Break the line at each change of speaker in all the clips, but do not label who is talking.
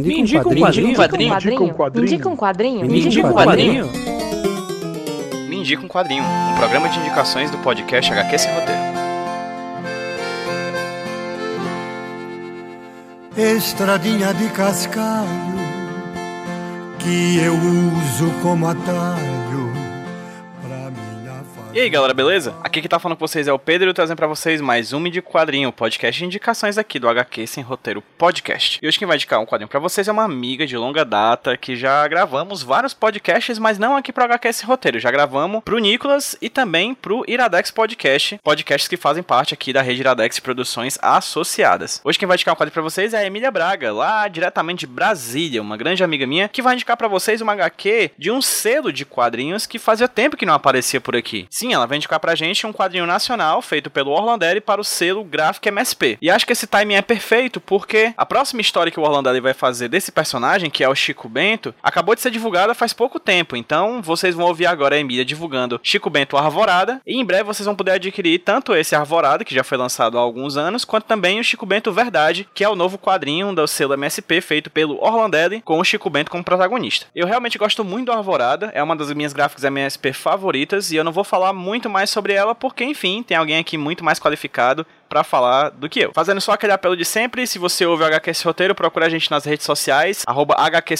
Me indica um quadrinho.
Me indica um quadrinho.
Me indica um quadrinho.
Me indica um quadrinho.
Me indica um quadrinho. Um programa de indicações do podcast HQ Sem Roteiro.
Estradinha de cascalho que eu uso como atalho
E aí galera, beleza? Aqui que tá falando com vocês é o Pedro e eu trazendo pra vocês mais um de quadrinho, podcast de indicações aqui do HQ Sem Roteiro Podcast. E hoje quem vai indicar um quadrinho pra vocês é uma amiga de longa data que já gravamos vários podcasts, mas não aqui pro HQ Sem Roteiro. Já gravamos pro Nicolas e também pro Iradex Podcast, podcasts que fazem parte aqui da rede Iradex Produções Associadas. Hoje quem vai indicar um quadrinho pra vocês é a Emília Braga, lá diretamente de Brasília, uma grande amiga minha, que vai indicar pra vocês uma HQ de um selo de quadrinhos que fazia tempo que não aparecia por aqui. Sim, ela vai indicar pra gente um quadrinho nacional feito pelo Orlandelli para o selo Graphic MSP. E acho que esse timing é perfeito porque a próxima história que o Orlandelli vai fazer desse personagem, que é o Chico Bento, acabou de ser divulgada faz pouco tempo. Então vocês vão ouvir agora a Emília divulgando Chico Bento Arvorada. E em breve vocês vão poder adquirir tanto esse Arvorada, que já foi lançado há alguns anos, quanto também o Chico Bento Verdade, que é o novo quadrinho do selo MSP feito pelo Orlandelli com o Chico Bento como protagonista. Eu realmente gosto muito do Arvorada, é uma das minhas gráficas MSP favoritas e eu não vou falar muito mais sobre ela, porque, enfim, tem alguém aqui muito mais qualificado para falar do que eu. Fazendo só aquele apelo de sempre, se você ouve o HQS Roteiro, procura a gente nas redes sociais, arroba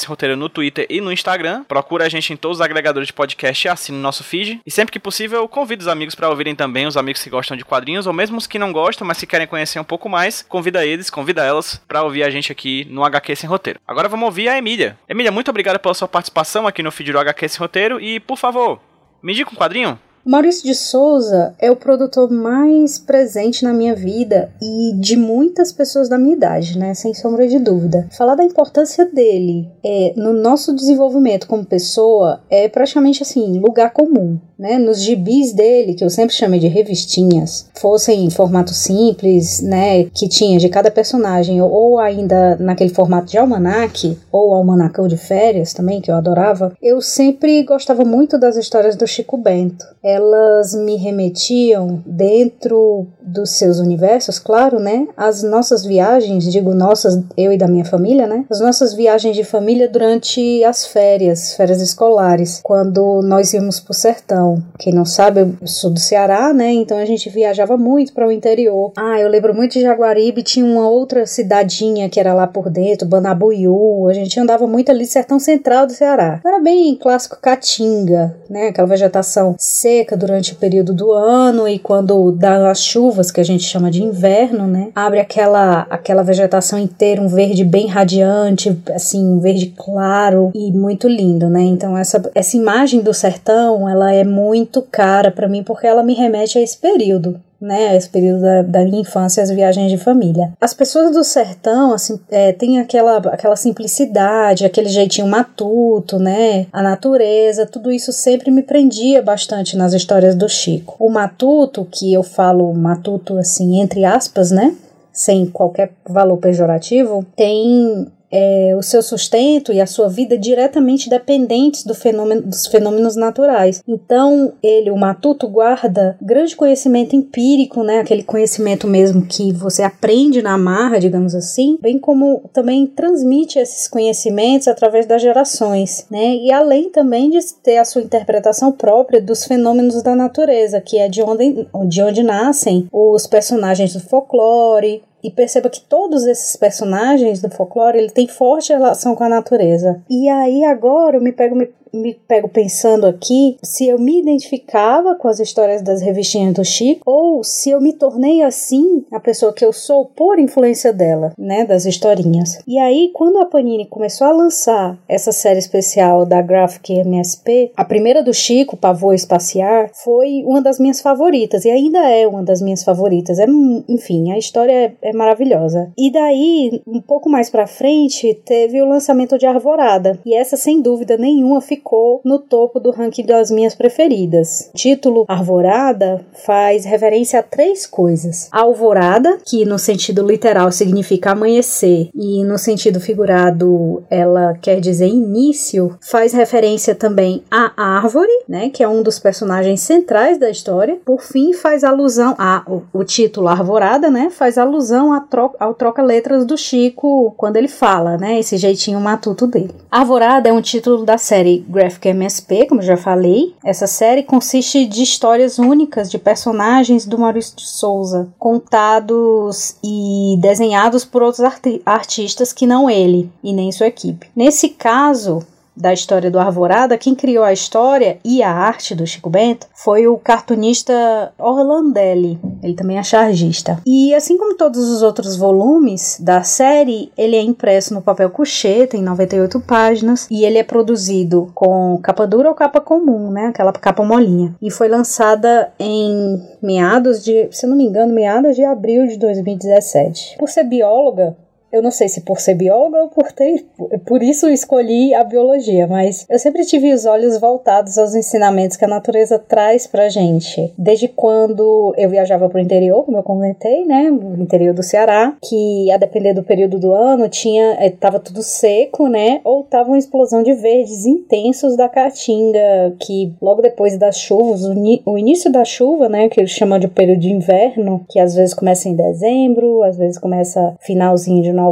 Roteiro no Twitter e no Instagram. Procura a gente em todos os agregadores de podcast e assine o nosso feed. E sempre que possível, convida os amigos para ouvirem também, os amigos que gostam de quadrinhos, ou mesmo os que não gostam, mas que querem conhecer um pouco mais, convida eles, convida elas para ouvir a gente aqui no HQ Sem Roteiro. Agora vamos ouvir a Emília. Emília, muito obrigada pela sua participação aqui no feed do HQ Sem Roteiro e, por favor, me diga um quadrinho.
Maurício de Souza é o produtor mais presente na minha vida e de muitas pessoas da minha idade, né? Sem sombra de dúvida. Falar da importância dele é, no nosso desenvolvimento como pessoa é praticamente assim, lugar comum. Né, nos gibis dele, que eu sempre chamei de revistinhas, fossem em formato simples, né, que tinha de cada personagem, ou ainda naquele formato de almanaque, ou almanacão de férias também, que eu adorava, eu sempre gostava muito das histórias do Chico Bento. Elas me remetiam dentro dos seus universos, claro, né, as nossas viagens, digo nossas, eu e da minha família, né, as nossas viagens de família durante as férias, férias escolares, quando nós íamos pro sertão. Quem não sabe, eu sou do Ceará, né? Então a gente viajava muito para o interior. Ah, eu lembro muito de Jaguaribe, tinha uma outra cidadinha que era lá por dentro, Banabuiú. A gente andava muito ali sertão central do Ceará. Era bem clássico caatinga, né? Aquela vegetação seca durante o período do ano e quando dá as chuvas, que a gente chama de inverno, né? Abre aquela aquela vegetação inteira, um verde bem radiante, assim, um verde claro e muito lindo, né? Então essa essa imagem do sertão, ela é muito cara para mim porque ela me remete a esse período. Né, esse período da, da minha infância, as viagens de família. As pessoas do sertão, assim, é, tem aquela, aquela simplicidade, aquele jeitinho matuto, né, a natureza, tudo isso sempre me prendia bastante nas histórias do Chico. O matuto, que eu falo matuto, assim, entre aspas, né, sem qualquer valor pejorativo, tem é, o seu sustento e a sua vida diretamente dependentes do fenômeno, dos fenômenos naturais. Então, ele, o matuto, guarda grande conhecimento empírico, né, aquele conhecimento mesmo que você aprende na marra, digamos assim, bem como também transmite esses conhecimentos através das gerações, né, e além também de ter a sua interpretação própria dos fenômenos da natureza, que é de onde, de onde nascem os personagens do folclore, e perceba que todos esses personagens do folclore ele tem forte relação com a natureza. E aí agora eu me pego me, me pego pensando aqui se eu me identificava com as histórias das revistinhas do Chico ou se eu me tornei assim a pessoa que eu sou por influência dela, né, das historinhas. E aí quando a Panini começou a lançar essa série especial da Graphic MSP, a primeira do Chico, Pavô Espaciar, foi uma das minhas favoritas e ainda é uma das minhas favoritas. É, enfim, a história é, é maravilhosa. E daí, um pouco mais para frente, teve o lançamento de Arvorada, e essa sem dúvida nenhuma ficou ficou no topo do ranking das minhas preferidas. O título Arvorada faz referência a três coisas: a alvorada, que no sentido literal significa amanhecer, e no sentido figurado ela quer dizer início, faz referência também à árvore, né, que é um dos personagens centrais da história. Por fim, faz alusão a o, o título Arvorada, né, faz alusão troca, ao troca-letras do Chico quando ele fala, né, esse jeitinho matuto dele. Arvorada é um título da série Graphic MSP, como já falei. Essa série consiste de histórias únicas de personagens do Maurício de Souza, contados e desenhados por outros arti artistas que não ele e nem sua equipe. Nesse caso, da história do Arvorada, quem criou a história e a arte do Chico Bento foi o cartunista Orlandelli, ele também é chargista. E assim como todos os outros volumes da série, ele é impresso no papel couché, tem 98 páginas, e ele é produzido com capa dura ou capa comum, né, aquela capa molinha. E foi lançada em meados de, se não me engano, meados de abril de 2017. Por ser bióloga, eu não sei se por ser bióloga ou por ter, por isso escolhi a biologia, mas eu sempre tive os olhos voltados aos ensinamentos que a natureza traz pra gente. Desde quando eu viajava pro interior, como eu comentei, né, no interior do Ceará, que a depender do período do ano tinha, eh, tava tudo seco, né, ou tava uma explosão de verdes intensos da caatinga, que logo depois das chuvas, o, início da chuva, né, que eles chamam de período de inverno, que às vezes começa em dezembro, às vezes começa finalzinho de novembro,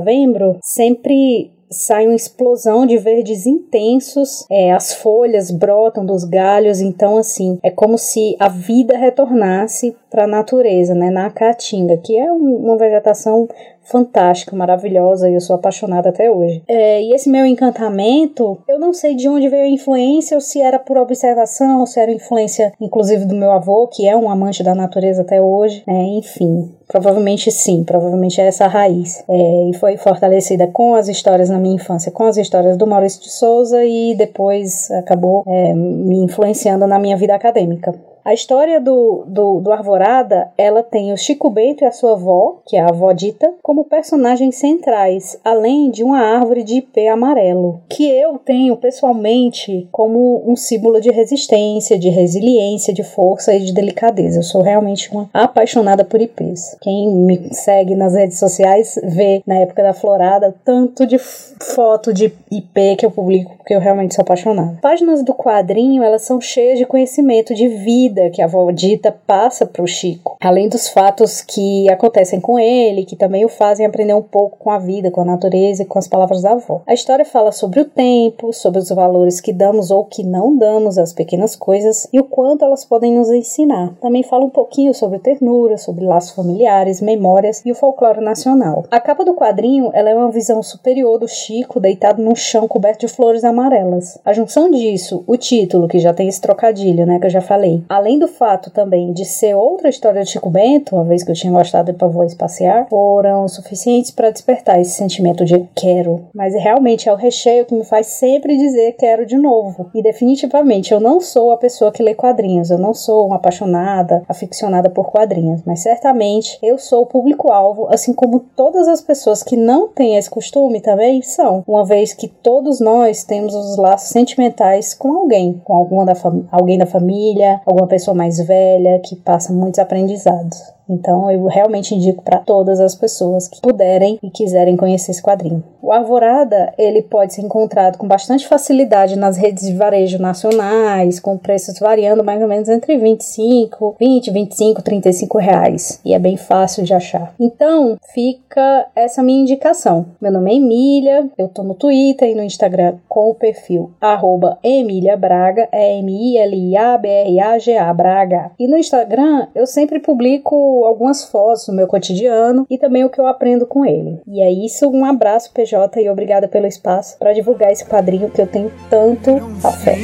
sempre sai uma explosão de verdes intensos, é, as folhas brotam dos galhos, então assim, é como se a vida retornasse para a natureza, né, na caatinga, que é um, uma vegetação fantástica, maravilhosa e eu sou apaixonada até hoje. É, e esse meu encantamento, eu não sei de onde veio a influência, ou se era por observação, ou se era influência, inclusive, do meu avô, que é um amante da natureza até hoje, né? enfim. Provavelmente sim, provavelmente é essa a raiz. É, e foi fortalecida com as histórias na minha infância, com as histórias do Maurício de Souza e depois acabou é, me influenciando na minha vida acadêmica. A história do, do, do, Arvorada, ela tem o Chico Bento e a sua avó, que é a avó Dita, como personagens centrais, além de uma árvore de ipê amarelo, que eu tenho pessoalmente como um símbolo de resistência, de resiliência, de força e de delicadeza. Eu sou realmente uma apaixonada por ipês. Quem me segue nas redes sociais vê, na época da florada, tanto de foto de ipê que eu publico, porque eu realmente sou apaixonada. Páginas do quadrinho, elas são cheias de conhecimento, de vida, vida que a avó Dita passa para o Chico, além dos fatos que acontecem com ele, que também o fazem aprender um pouco com a vida, com a natureza e com as palavras da avó. A história fala sobre o tempo, sobre os valores que damos ou que não damos às pequenas coisas e o quanto elas podem nos ensinar. Também fala um pouquinho sobre ternura, sobre laços familiares, memórias e o folclore nacional. A capa do quadrinho ela é uma visão superior do Chico deitado num chão coberto de flores amarelas. A junção disso, o título, que já tem esse trocadilho, né, que eu já falei, além do fato também de ser outra história de Chico Bento, uma vez que eu tinha gostado de Pavô Espaciar, foram suficientes para despertar esse sentimento de quero. Mas realmente é o recheio que me faz sempre dizer quero de novo. E definitivamente eu não sou a pessoa que lê quadrinhos, eu não sou uma apaixonada, aficionada por quadrinhos, mas certamente eu sou o público-alvo, assim como todas as pessoas que não têm esse costume também são, uma vez que todos nós temos os laços sentimentais com alguém, com alguma da alguém da família, alguma pessoa mais velha que passa muitos aprendizados. Então eu realmente indico para todas as pessoas que puderem e quiserem conhecer esse quadrinho. O Alvorada, ele pode ser encontrado com bastante facilidade nas redes de varejo nacionais, com preços variando mais ou menos entre 25, 20, 25, 35 reais. E é bem fácil de achar. Então, fica essa minha indicação. Meu nome é Emília, eu tô no Twitter e no Instagram com o perfil arroba Emília Braga, é M-I-L-I-A-B-R-A-G-A Braga. E no Instagram eu sempre publico algumas fotos do meu cotidiano e também o que eu aprendo com ele. E é isso, um abraço, PJ, e obrigada pelo espaço para divulgar esse quadrinho que eu tenho tanto afeto.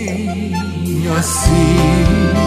Assim,